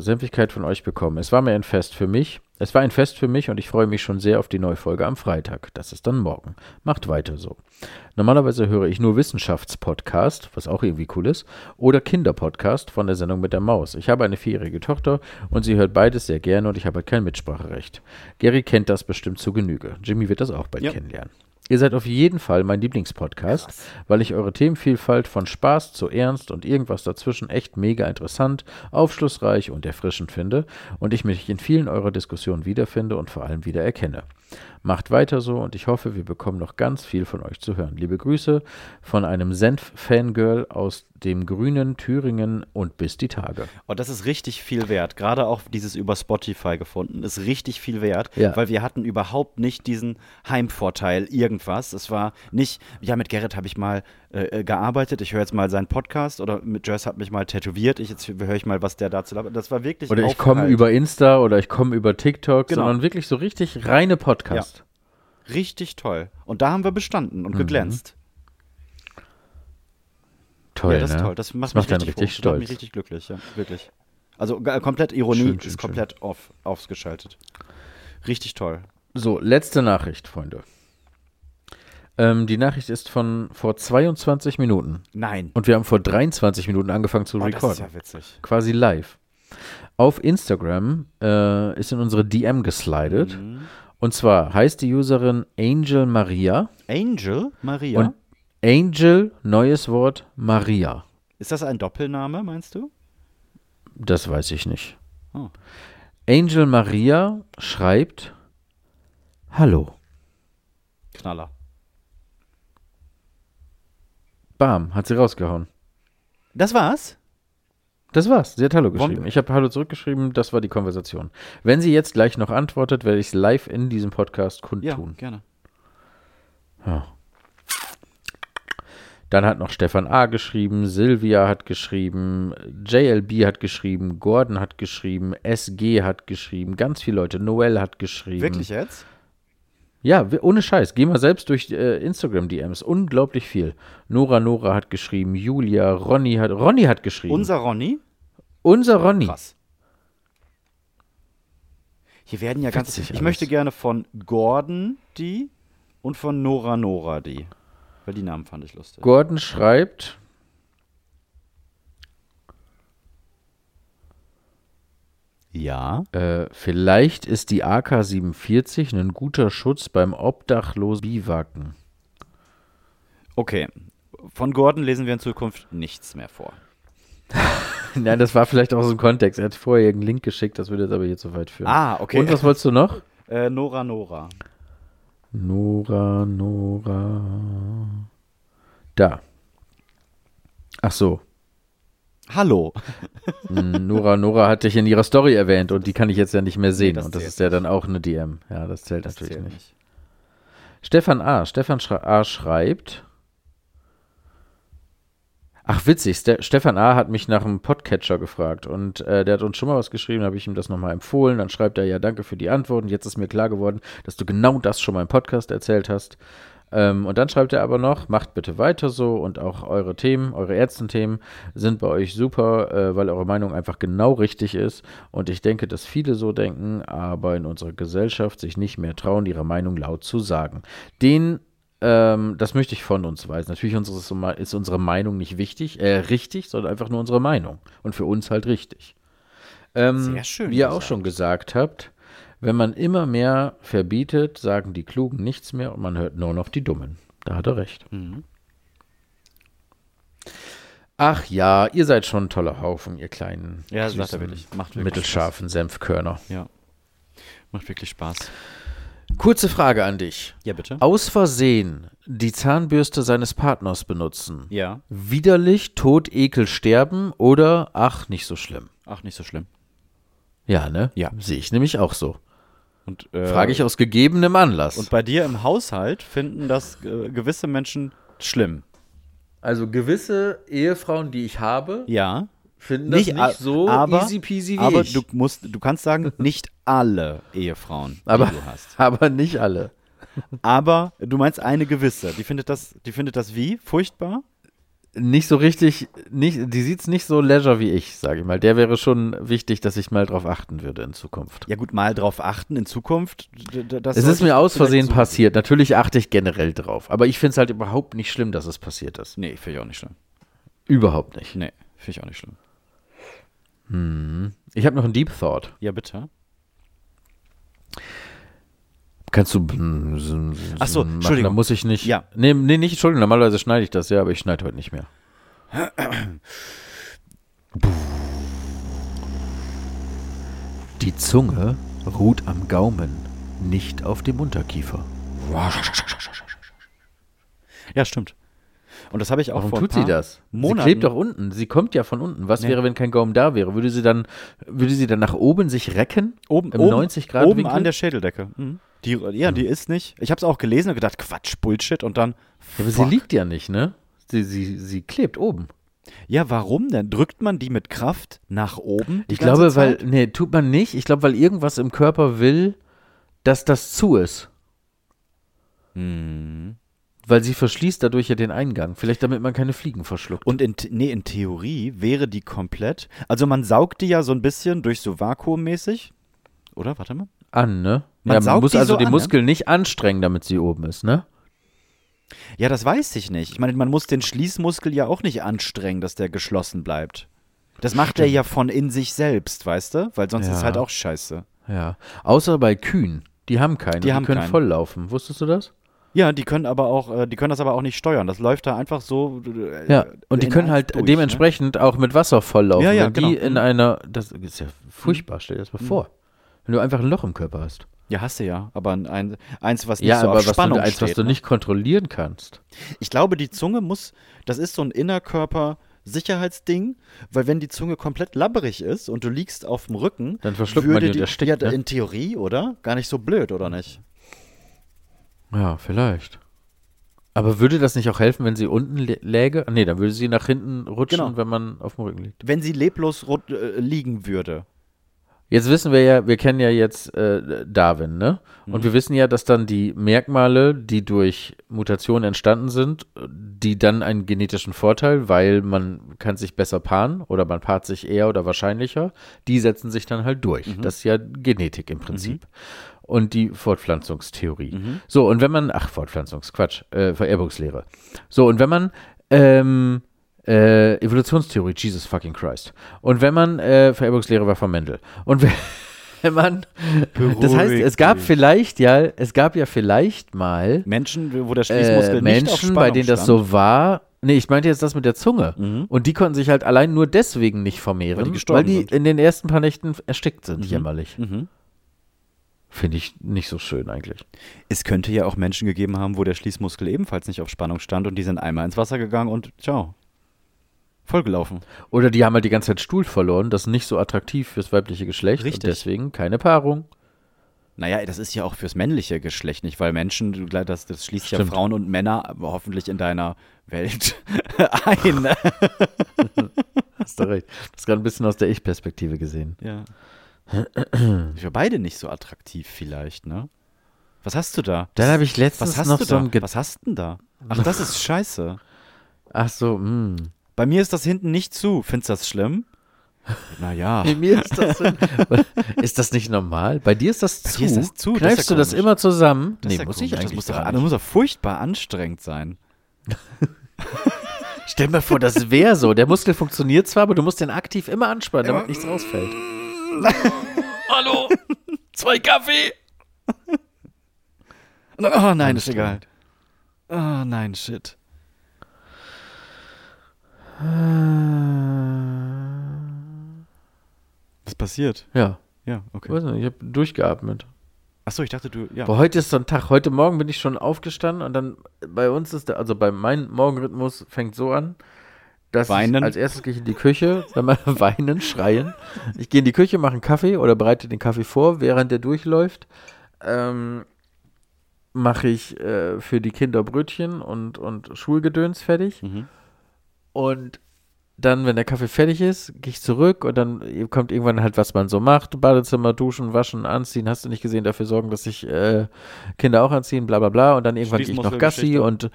Senfigkeit von euch bekommen. Es war mir ein Fest für mich. Es war ein Fest für mich und ich freue mich schon sehr auf die Neufolge am Freitag. Das ist dann morgen. Macht weiter so. Normalerweise höre ich nur Wissenschaftspodcast, was auch irgendwie cool ist, oder Kinderpodcast von der Sendung mit der Maus. Ich habe eine vierjährige Tochter und sie hört beides sehr gerne und ich habe halt kein Mitspracherecht. Gary kennt das bestimmt zu Genüge. Jimmy wird das auch bald Ja. kennenlernen. Ihr seid auf jeden Fall mein Lieblingspodcast, weil ich eure Themenvielfalt von Spaß zu Ernst und irgendwas dazwischen echt mega interessant, aufschlussreich und erfrischend finde und ich mich in vielen eurer Diskussionen wiederfinde und vor allem wieder erkenne. Macht weiter so und ich hoffe, wir bekommen noch ganz viel von euch zu hören. Liebe Grüße von einem Senf-Fangirl aus dem grünen Thüringen und bis die Tage. Und das ist richtig viel wert. Gerade auch dieses über Spotify gefunden ist richtig viel wert, Ja. weil wir hatten überhaupt nicht diesen Heimvorteil irgendwas. Es war nicht, ja, mit Gerrit habe ich mal äh, äh, gearbeitet, ich höre jetzt mal seinen Podcast oder mit Jess hat mich mal tätowiert, ich jetzt höre ich mal, was der dazu labert. Das war wirklich Oder ich komme über Insta oder ich komme über TikTok, Genau. sondern wirklich so richtig reine Podcast. richtig toll. Und da haben wir bestanden Mhm. und geglänzt. Toll, ja, das ne? ist toll. Das macht, macht mich richtig, richtig. Das macht mich stolz. richtig glücklich, ja, wirklich. Also äh, komplett Ironie Schön, schön, ist schön. komplett off, ausgeschaltet. Richtig toll. So, letzte Nachricht, Freunde. Ähm, die Nachricht ist von vor 22 Minuten. Nein. Und wir haben vor 23 Minuten angefangen zu Oh, das ist recorden. ja witzig. Quasi live. Auf Instagram äh, ist in unsere DM geslidet. Mhm. Und zwar heißt die Userin Angel Maria. Angel Maria. Und Angel, neues Wort, Maria. ist das ein Doppelname, meinst du? Das weiß ich nicht. Oh. Angel Maria schreibt: Hallo. Knaller. Bam, hat sie rausgehauen. Das war's? Das war's. Sie hat Hallo geschrieben. wir- Ich habe Hallo zurückgeschrieben. Das war die Konversation. Wenn sie jetzt gleich noch antwortet, werde ich es live in diesem Podcast Ja, kundtun. gerne. Dann hat noch Stefan A. geschrieben, Silvia hat geschrieben, JLB hat geschrieben, Gordon hat geschrieben, SG hat geschrieben, ganz viele Leute, Noel hat geschrieben. Wirklich jetzt? Ja, ohne Scheiß. Geh mal selbst durch äh, Instagram-DMs. Unglaublich viel. Nora Nora hat geschrieben, Julia, Ronny hat, Ronny hat geschrieben. Unser Ronny? Unser Ronny. Krass. Hier werden ja ganz. Ich alles. möchte gerne von Gordon die und von Nora Nora die. Weil die Namen fand ich lustig. Gordon schreibt, Ja. äh, vielleicht ist die AK-47 ein guter Schutz beim obdachlosen Biwaken. Okay. Von Gordon lesen wir in Zukunft nichts mehr vor. Nein, das war vielleicht auch so ein Kontext. Er hat vorher irgendeinen Link geschickt, das würde jetzt aber hier zu weit führen. Ah, okay. Und was wolltest du noch? Äh, Nora Nora. Nora, Nora. Da. Ach so. Hallo. Mm, Nora, Nora hatte ich in ihrer Story erwähnt und die kann ich jetzt ja nicht mehr sehen. das und das ist ja dann auch eine DM. Ja, das zählt Das natürlich zählt nicht. Stefan A. Stefan A. schreibt. Ach, witzig. Ste Stefan A. hat mich nach einem Podcatcher gefragt und äh, der hat uns schon mal was geschrieben, habe ich ihm das nochmal empfohlen. Dann schreibt er, ja, danke für die Antwort. Und jetzt ist mir klar geworden, dass du genau das schon mal im Podcast erzählt hast. Ähm, und dann schreibt er aber noch, macht bitte weiter so und auch eure Themen, eure Ärztenthemen sind bei euch super, äh, weil eure Meinung einfach genau richtig ist. Und ich denke, dass viele so denken, aber in unserer Gesellschaft sich nicht mehr trauen, ihre Meinung laut zu sagen. Den, ähm, das möchte ich von uns weisen. Natürlich ist unsere Meinung nicht wichtig, äh, richtig, sondern einfach nur unsere Meinung. Und für uns halt richtig. Ähm, Sehr schön Wie ihr auch gesagt. schon gesagt habt, wenn man immer mehr verbietet, sagen die Klugen nichts mehr und man hört nur noch die Dummen. Da hat er recht. Mhm. Ach ja, ihr seid schon ein toller Haufen, ihr kleinen, Ja, sagt er süßen, wirklich. Macht wirklich mittelscharfen Senfkörner. Spaß. Ja. Macht wirklich Spaß. Kurze Frage an dich. Ja, bitte. Aus Versehen die Zahnbürste seines Partners benutzen. Ja. Widerlich, Tod, Ekel, Sterben oder ach, nicht so schlimm. Ach, nicht so schlimm. Ja, ne? Ja. Sehe ich nämlich auch so. Und, äh, Frage ich aus gegebenem Anlass. Und bei dir im Haushalt finden das äh, gewisse Menschen schlimm. also gewisse Ehefrauen, die ich habe, Ja. finden das nicht, so aber, easy peasy wie aber ich. du musst, du kannst sagen, nicht alle Ehefrauen, aber, die du hast. aber nicht alle. Aber du meinst eine gewisse. Die findet das, die findet das wie? Furchtbar? Nicht so richtig, nicht, die sieht es nicht so leisure wie ich, sage ich mal. Der wäre schon wichtig, dass ich mal drauf achten würde in Zukunft. Ja gut, mal drauf achten in Zukunft. Das es ist mir aus Versehen so- passiert. Natürlich achte ich generell drauf. Aber ich finde es halt überhaupt nicht schlimm, dass es passiert ist. Nee, finde ich auch nicht schlimm. Überhaupt nicht. Nee, finde ich auch nicht schlimm. Ich habe noch einen Deep Thought. Ja, bitte. Kannst du. Ach so, machen, Entschuldigung. Da muss ich nicht. Ja. Nee, nee, nicht Entschuldigung. Normalerweise schneide ich das ja, aber ich schneide heute nicht mehr. Die Zunge ruht am Gaumen, nicht auf dem Unterkiefer. Ja, stimmt. Und das habe ich auch Warum vor tut sie das? Monaten. Sie klebt doch unten. Sie kommt ja von unten. Was Nee. wäre, wenn kein Gaumen da wäre? Würde sie dann, würde sie dann nach oben sich recken? oben, im oben, 90 Grad oben Winkel? an der Schädeldecke. Mhm. Die, ja, die ist nicht. Ich habe es auch gelesen und gedacht, Quatsch, Bullshit. Und dann. Ja, aber fuck. sie liegt ja nicht, ne? Sie, sie, sie klebt oben. Ja, warum denn? Drückt man die mit Kraft nach oben? Ich glaube, weil, nee, tut man nicht. Ich glaube, weil irgendwas im Körper will, dass das zu ist. Hm. Weil sie verschließt dadurch ja den Eingang. Vielleicht damit man keine Fliegen verschluckt. Und in, nee, in Theorie wäre die komplett. Also man saugt die ja so ein bisschen durch so vakuummäßig. Oder? Warte mal. an, ne? Man ja, man muss die also so den an, ne? Muskel nicht anstrengen, damit sie oben ist, ne? Ja, das weiß ich nicht. Ich meine, man muss den Schließmuskel ja auch nicht anstrengen, dass der geschlossen bleibt. Das macht er ja von in sich selbst, weißt du? Weil sonst Ja. ist halt auch scheiße. Ja. Außer bei Kühen. Die haben keinen. Die Die, haben können keinen. voll laufen. Wusstest du das? Ja, die können aber auch, äh, die können das aber auch nicht steuern. Das läuft da einfach so. äh, Ja. Und die in können halt durch, ne? dementsprechend auch mit Wasser voll laufen. Ja, ja, Wenn die genau. in Mhm. einer, das ist ja furchtbar, stell dir das mal vor. Wenn du einfach ein Loch im Körper hast. Ja, hast du ja. Aber ein, ein, eins, was nicht Ja, so aber auf was Spannung du, eins, steht. was du ne? nicht kontrollieren kannst. Ich glaube, die Zunge muss, das ist so ein Innerkörper, Sicherheitsding, weil wenn die Zunge komplett labberig ist und du liegst auf dem Rücken, Dann verschluckt man die und die erstickt, ja, ne? in Theorie, oder? Gar nicht so blöd, oder nicht? Ja, vielleicht. Aber würde das nicht auch helfen, wenn sie unten lä- läge? Nee, dann würde sie nach hinten rutschen, Genau. wenn man auf dem Rücken liegt. Wenn sie leblos äh, liegen würde. Jetzt wissen wir ja, wir kennen ja jetzt äh, Darwin, ne? Und wir wissen ja, dass dann die Merkmale, die durch Mutationen entstanden sind, die dann einen genetischen Vorteil, weil man kann sich besser paaren oder man paart sich eher oder wahrscheinlicher, die setzen sich dann halt durch. Das ist ja Genetik im Prinzip. Und die Fortpflanzungstheorie. So, und wenn man, ach, Fortpflanzungsquatsch, äh, Vererbungslehre. So, und wenn man ähm, äh, Evolutionstheorie, Jesus fucking Christ. Und wenn man, äh, Vererbungslehre war von Mendel. Und wenn, wenn man, das heißt, es gab vielleicht ja, es gab ja vielleicht mal Menschen, wo der Schließmuskel äh, nicht auf Menschen, Spannung bei denen das stand. so war. Nee, ich meinte jetzt das mit der Zunge. Mhm. Und die konnten sich halt allein nur deswegen nicht vermehren, Weil die weil die, sind. in den ersten paar Nächten erstickt sind, jämmerlich. Mhm. Finde ich nicht so schön eigentlich. Es könnte ja auch Menschen gegeben haben, wo der Schließmuskel ebenfalls nicht auf Spannung stand und die sind einmal ins Wasser gegangen und ciao. Vollgelaufen. Oder die haben halt die ganze Zeit Stuhl verloren, das ist nicht so attraktiv fürs weibliche Geschlecht. Richtig. Und deswegen keine Paarung. Naja, das ist ja auch fürs männliche Geschlecht nicht, weil Menschen, das, das schließt Stimmt. ja Frauen und Männer hoffentlich in deiner Welt ein. Hast du recht. Das ist gerade ein bisschen aus der Ich-Perspektive gesehen. ja. Für beide nicht so attraktiv vielleicht, ne? Was hast du da? Dann habe ich letztens Was hast noch du so da? Was hast denn da? Ach, das ist scheiße. Ach so, hm. Bei mir ist das hinten nicht zu. Findest du das schlimm? Naja. Bei mir ist das Ist das nicht normal? Bei dir ist das Bei zu. dir ist das zu, das ist Kneifst ja du das immer zusammen? Das ist ja muss komisch. ich eigentlich das muss, doch, das muss doch furchtbar anstrengend sein. Stell mir vor, das wäre so. Der Muskel funktioniert zwar, aber du musst den aktiv immer anspannen, damit nichts rausfällt. Hallo? Zwei Kaffee? Oh nein, ist egal. Oh nein, shit. Was passiert? Ja, Ja, okay. weiß nicht, ich habe durchgeatmet. Achso, ich dachte, du. Ja. Aber heute ist so ein Tag. Heute Morgen bin ich schon aufgestanden und dann bei uns ist der, also bei meinem Morgenrhythmus fängt so an, dass Weinen. ich als erstes gehe ich in die Küche, dann mal weinen, schreien. Ich gehe in die Küche, mache einen Kaffee oder bereite den Kaffee vor, während der durchläuft. Ähm, mache ich äh, für die Kinder Brötchen und, und Schulgedöns fertig. Mhm. Und dann, wenn der Kaffee fertig ist, gehe ich zurück und dann kommt irgendwann halt, was man so macht. Badezimmer, duschen, waschen, anziehen. Hast du nicht gesehen, dafür sorgen, dass sich äh, Kinder auch anziehen, bla bla bla. Und dann irgendwann gehe ich noch Gassi und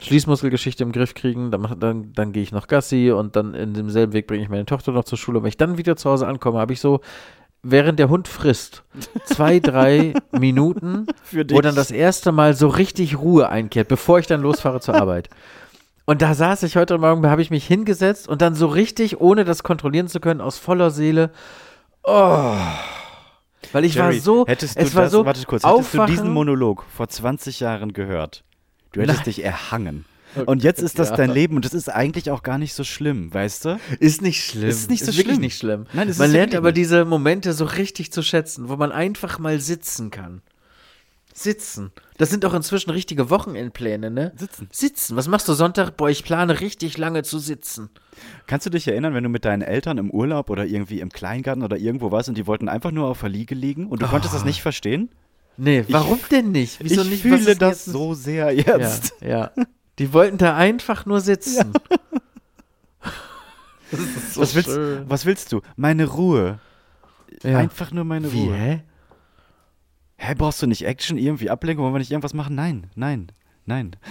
Schließmuskelgeschichte im Griff kriegen. Dann, dann, dann gehe ich noch Gassi und dann in demselben Weg bringe ich meine Tochter noch zur Schule. Und wenn ich dann wieder zu Hause ankomme, habe ich so, während der Hund frisst, zwei, drei Minuten, wo dann das erste Mal so richtig Ruhe einkehrt, bevor ich dann losfahre zur Arbeit. Und da saß ich heute Morgen, da habe ich mich hingesetzt und dann so richtig, ohne das kontrollieren zu können, aus voller Seele, oh. Weil ich war Jerry, so, hättest du es war das, so warte kurz, hättest du diesen Monolog vor 20 Jahren gehört, du hättest Nein. dich erhangen. Und jetzt ist das Ja. dein Leben und das ist eigentlich auch gar nicht so schlimm, weißt du? Ist nicht schlimm. Ist nicht so wirklich schlimm. nicht schlimm. Nein, man ist lernt wirklich aber nicht. diese Momente so richtig zu schätzen, wo man einfach mal sitzen kann. Sitzen. Das sind auch inzwischen richtige Wochenendpläne, ne? Sitzen. Sitzen. Was machst du Sonntag? Boah, ich plane richtig lange zu sitzen. Kannst du dich erinnern, wenn du mit deinen Eltern im Urlaub oder irgendwie im Kleingarten oder irgendwo warst und die wollten einfach nur auf der Liege liegen und du konntest das nicht verstehen? Nee, warum denn nicht? Wieso ich nicht? Was fühle das jetzt- so sehr jetzt. Ja, ja. Die wollten da einfach nur sitzen. Das ist so was, willst, schön. was willst du? Meine Ruhe. Ja. Einfach nur meine Wie, Ruhe. hä? Hä, brauchst du nicht Action, irgendwie Ablenkung? Wollen wir nicht irgendwas machen? Nein, nein, nein.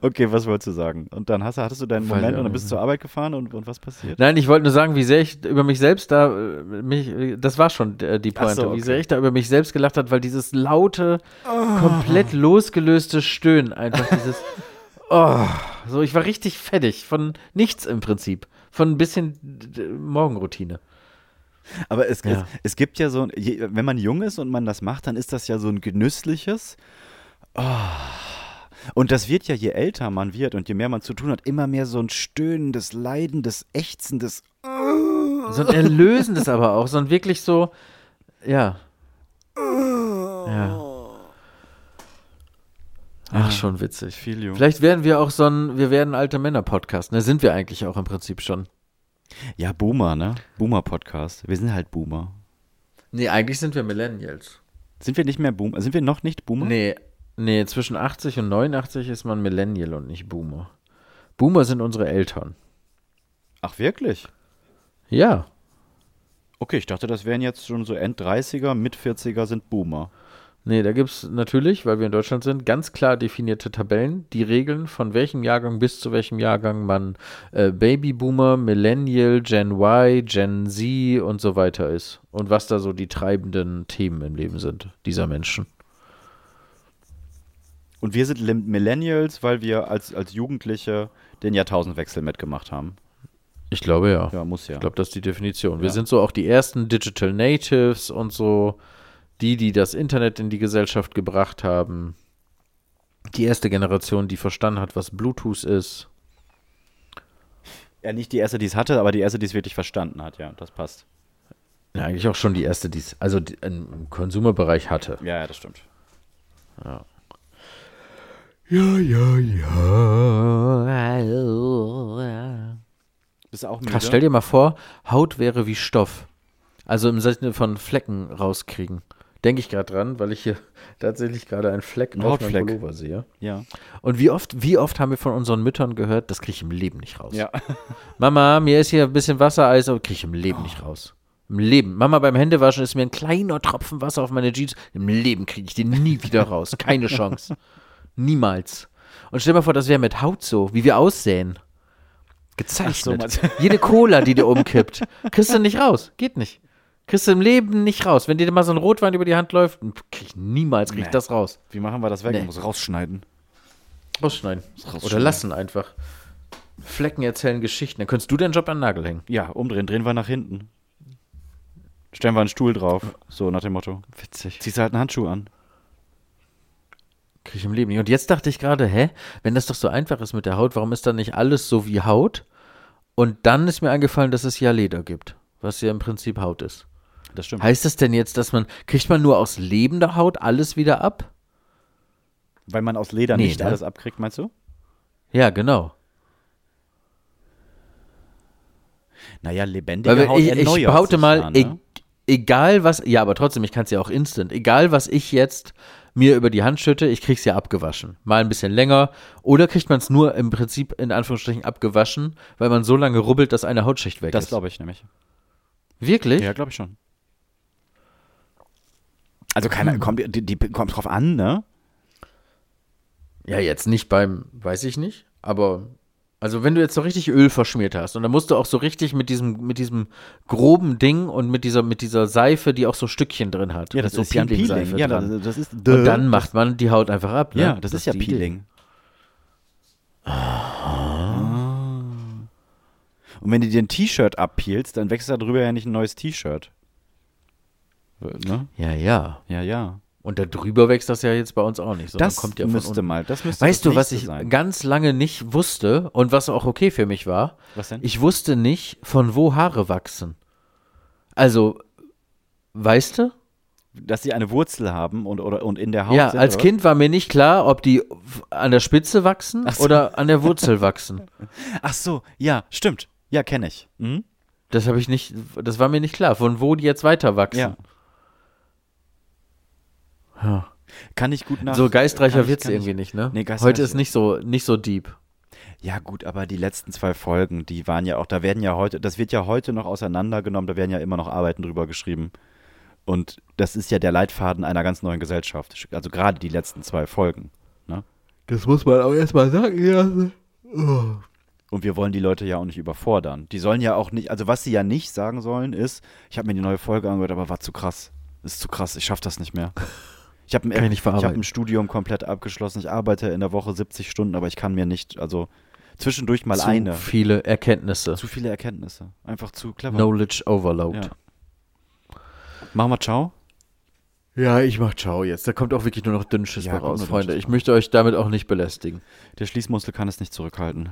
okay, was wolltest du sagen? Und dann hast, du- hattest du deinen Moment ich und dann bist du zur Arbeit gefahren und, und was passiert? Nein, ich wollte nur sagen, wie sehr ich über mich selbst da, äh, mich, äh, das war schon äh, die Pointe, so, wie okay. sehr ich da über mich selbst gelacht hat, weil dieses laute, komplett losgelöste Stöhnen einfach dieses, oh, so, ich war richtig fertig von nichts im Prinzip, von ein bisschen d- Morgenroutine. Aber es, Ja. es, es gibt ja so, wenn man jung ist und man das macht, dann ist das ja so ein genüssliches. Oh. Und das wird ja, je älter man wird und je mehr man zu tun hat, immer mehr so ein stöhnendes, leidendes, ächzendes. So ein erlösendes aber auch, so ein wirklich so, ja. Ja. Ach, schon witzig. Feel you. Vielleicht werden wir auch so ein, wir werden alte Männer-Podcast. Ne, sind wir eigentlich auch im Prinzip schon. Ja, Boomer, ne? Boomer-Podcast. Wir sind halt Boomer. Nee, eigentlich sind wir Millennials. Sind wir nicht mehr Boomer? Sind wir noch nicht Boomer? Nee, nee, zwischen 80 und 89 ist man Millennial und nicht Boomer. Boomer sind unsere Eltern. Ach, wirklich? Ja. Okay, ich dachte, das wären jetzt schon so End-30er, Mit-40er sind Boomer. Nee, da gibt es natürlich, weil wir in Deutschland sind, ganz klar definierte Tabellen, die regeln, von welchem Jahrgang bis zu welchem Jahrgang man äh, Babyboomer, Millennial, Gen Y, Gen Z und so weiter ist. Und was da so die treibenden Themen im Leben sind, dieser Menschen. Und wir sind Millennials, weil wir als, als Jugendliche den Jahrtausendwechsel mitgemacht haben. Ich glaube ja. Ja, muss ja. Ich glaube, das ist die Definition. Wir Ja. sind so auch die ersten Digital Natives und so, die, die das Internet in die Gesellschaft gebracht haben. Die erste Generation, die verstanden hat, was Bluetooth ist. ja, nicht die erste, die es hatte, aber die erste, die es wirklich verstanden hat. Ja, das passt. Ja, eigentlich auch schon die erste, die es also die, im Konsumerbereich hatte. Ja, ja, das stimmt. Ja, ja, ja. Bist du auch müde? Krass, stell dir mal vor, Haut wäre wie Stoff. Also im Sinne von Flecken rauskriegen. Denke ich gerade dran, weil ich hier tatsächlich gerade einen Fleck Ein auf meinem. Pullover sehe. Ja. Und wie oft, wie oft haben wir von unseren Müttern gehört, das kriege ich im Leben nicht raus. Ja. Mama, mir ist hier ein bisschen Wassereis, aber kriege ich im Leben nicht raus. Im Leben. Mama, beim Händewaschen ist mir ein kleiner Tropfen Wasser auf meine Jeans. Im Leben kriege ich den nie wieder raus. Keine Chance. Niemals. Und stell dir mal vor, das wäre mit Haut so, wie wir aussehen. Gezeichnet. So, Jede Cola, die dir umkippt, kriegst du nicht raus. Geht nicht. Kriegst du im Leben nicht raus. Wenn dir mal so ein Rotwein über die Hand läuft, krieg ich niemals krieg ich Nee. das raus. Wie machen wir das weg? Nee. Muss rausschneiden. Rausschneiden. Rausschneiden. Oder lassen einfach. Flecken erzählen Geschichten. Dann könntest du deinen Job an den Nagel hängen. Ja, umdrehen. Drehen wir nach hinten. Stellen wir einen Stuhl drauf. So nach dem Motto. Witzig. Ziehst du halt einen Handschuh an. Krieg ich im Leben nicht. Und jetzt dachte ich gerade, hä, wenn das doch so einfach ist mit der Haut, warum ist dann nicht alles so wie Haut? Und dann ist mir eingefallen, dass es ja Leder gibt, was ja im Prinzip Haut ist. Das stimmt. Heißt das denn jetzt, dass man, kriegt man nur aus lebender Haut alles wieder ab? Weil man aus Leder Nee, nicht ne? alles abkriegt, meinst du? Ja, genau. Naja, lebendige Weil Haut ich, ich behaupte mal, ja, ne? e egal was, ja, aber trotzdem, ich kann es ja auch instant. Egal was ich jetzt mir über die Hand schütte, ich krieg's ja abgewaschen. Mal ein bisschen länger. Oder kriegt man es nur im Prinzip in Anführungsstrichen abgewaschen, weil man so lange rubbelt, dass eine Hautschicht weg Das ist. glaube ich nämlich. Wirklich? Ja, glaube ich schon. Also keiner, Hm. kommt, die, die kommt drauf an, ne? Ja, jetzt nicht beim, weiß ich nicht, aber also wenn du jetzt so richtig Öl verschmiert hast und dann musst du auch so richtig mit diesem mit diesem groben Ding und mit dieser mit dieser Seife, die auch so Stückchen drin hat, Ja, das so ist ja Peeling. Peeling-Seife Ja, das, das ist und dann macht man die Haut einfach ab. Ne? Ja, das, ist ja. Peeling. Ah. Und wenn du dir ein T-Shirt abpeelst, dann wächst da drüber ja nicht ein neues T-Shirt. Ne? Ja, ja. Ja, ja. Und da drüber wächst das ja jetzt bei uns auch nicht. Das kommt ja von müsste unten. mal. Das müsste Weißt das du, was ich sein. ganz lange nicht wusste und was auch okay für mich war? Was denn? Ich wusste nicht, von wo Haare wachsen. Also, weißt du? Dass sie eine Wurzel haben und, oder, und in der Haut Ja, sind, als oder? Kind war mir nicht klar, ob die an der Spitze wachsen Ach so. oder an der Wurzel wachsen. Ach so, ja, stimmt. Ja, kenne ich. Mhm. Das habe ich nicht, das war mir nicht klar, von wo die jetzt weiter wachsen. Ja. Kann ich gut nach. So geistreicher Witz kann ich- irgendwie nicht, ne? Nee, Heute ist nicht so, nicht so deep. Ja, gut, aber die letzten zwei Folgen, die waren ja auch, da werden ja heute, das wird ja heute noch auseinandergenommen, da werden ja immer noch Arbeiten drüber geschrieben. Und das ist ja der Leitfaden einer ganz neuen Gesellschaft. Also gerade die letzten zwei Folgen. Ne? Das muss man auch erstmal sagen, ja. Und wir wollen die Leute ja auch nicht überfordern. Die sollen ja auch nicht, also was sie ja nicht sagen sollen, ist, ich habe mir die neue Folge angehört, aber war zu krass. Ist zu krass, ich schaffe das nicht mehr. Ich habe Kann ich ich hab ein Studium komplett abgeschlossen. Ich arbeite in der Woche 70 Stunden, aber ich kann mir nicht, also zwischendurch mal Zu eine. viele Erkenntnisse. Zu viele Erkenntnisse. Einfach zu clever. Knowledge Overload. Ja. Machen wir Ciao. Ja, ich mach Ciao jetzt. Da kommt auch wirklich nur noch Dünnschiss Ja, raus, Freunde. Ich möchte euch damit auch nicht belästigen. Der Schließmuskel kann es nicht zurückhalten.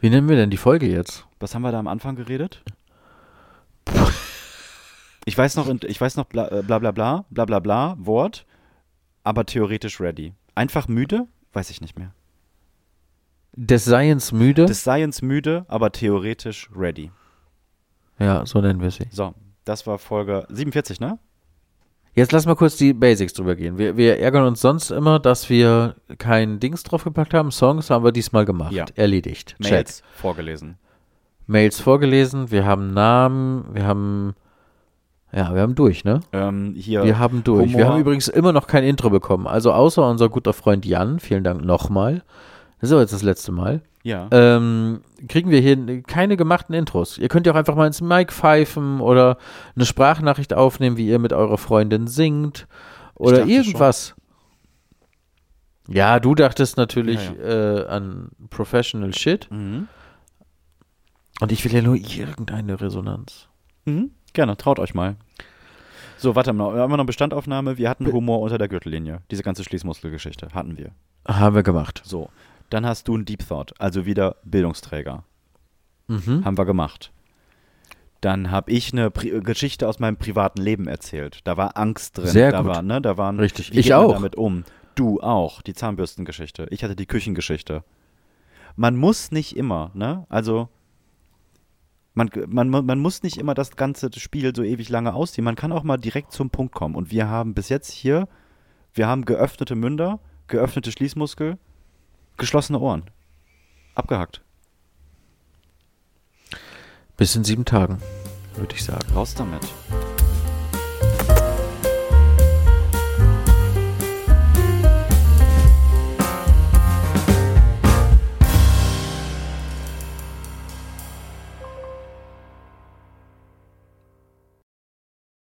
Wie nennen wir denn die Folge jetzt? Was haben wir da am Anfang geredet? Ich weiß noch, ich weiß noch bla äh, bla bla bla, bla bla bla, Wort, aber theoretisch ready. Einfach müde? Weiß ich nicht mehr. Des Science müde? Des Science müde, aber theoretisch ready. ja, so nennen wir sie. So, das war Folge 47, ne? Jetzt lass mal kurz die Basics drüber gehen. Wir, wir ärgern uns sonst immer, dass wir kein Dings draufgepackt haben. Songs haben wir diesmal gemacht. Ja. Erledigt. Check. Mails vorgelesen. Mails vorgelesen, wir haben Namen, wir haben. Ja, wir haben durch, ne? Ähm, hier Wir haben durch. Humor. Wir haben übrigens immer noch kein Intro bekommen. Also außer unser guter Freund Jan, vielen Dank nochmal. Das ist aber jetzt das letzte Mal. ja. Ähm, kriegen wir hier keine gemachten Intros. Ihr könnt ja auch einfach mal ins Mic pfeifen oder eine Sprachnachricht aufnehmen, wie ihr mit eurer Freundin singt oder irgendwas. Ja, du dachtest natürlich Ja, Äh, an Professional Shit Mhm. und ich will ja nur irgendeine Resonanz. Mhm. Gerne, traut euch mal. So, warte mal, wir haben noch eine Bestandaufnahme. Wir hatten Humor unter der Gürtellinie. Diese ganze Schließmuskelgeschichte hatten wir. Haben wir gemacht. So, dann hast du einen Deep Thought, also wieder Bildungsträger. Mhm. Haben wir gemacht. Dann habe ich eine Pri Geschichte aus meinem privaten Leben erzählt. Da war Angst drin. Sehr da gut. War, ne, da waren, Richtig. Wie Ich geht man auch. damit um? Du auch. Die Zahnbürstengeschichte. Ich hatte die Küchengeschichte. Man muss nicht immer, ne? Also man, man, man muss nicht immer das ganze Spiel so ewig lange ausziehen. Man kann auch mal direkt zum Punkt kommen. Und wir haben bis jetzt hier, wir haben geöffnete Münder, geöffnete Schließmuskel, geschlossene Ohren. Abgehackt. Bis in sieben Tagen, würde ich sagen. Raus damit.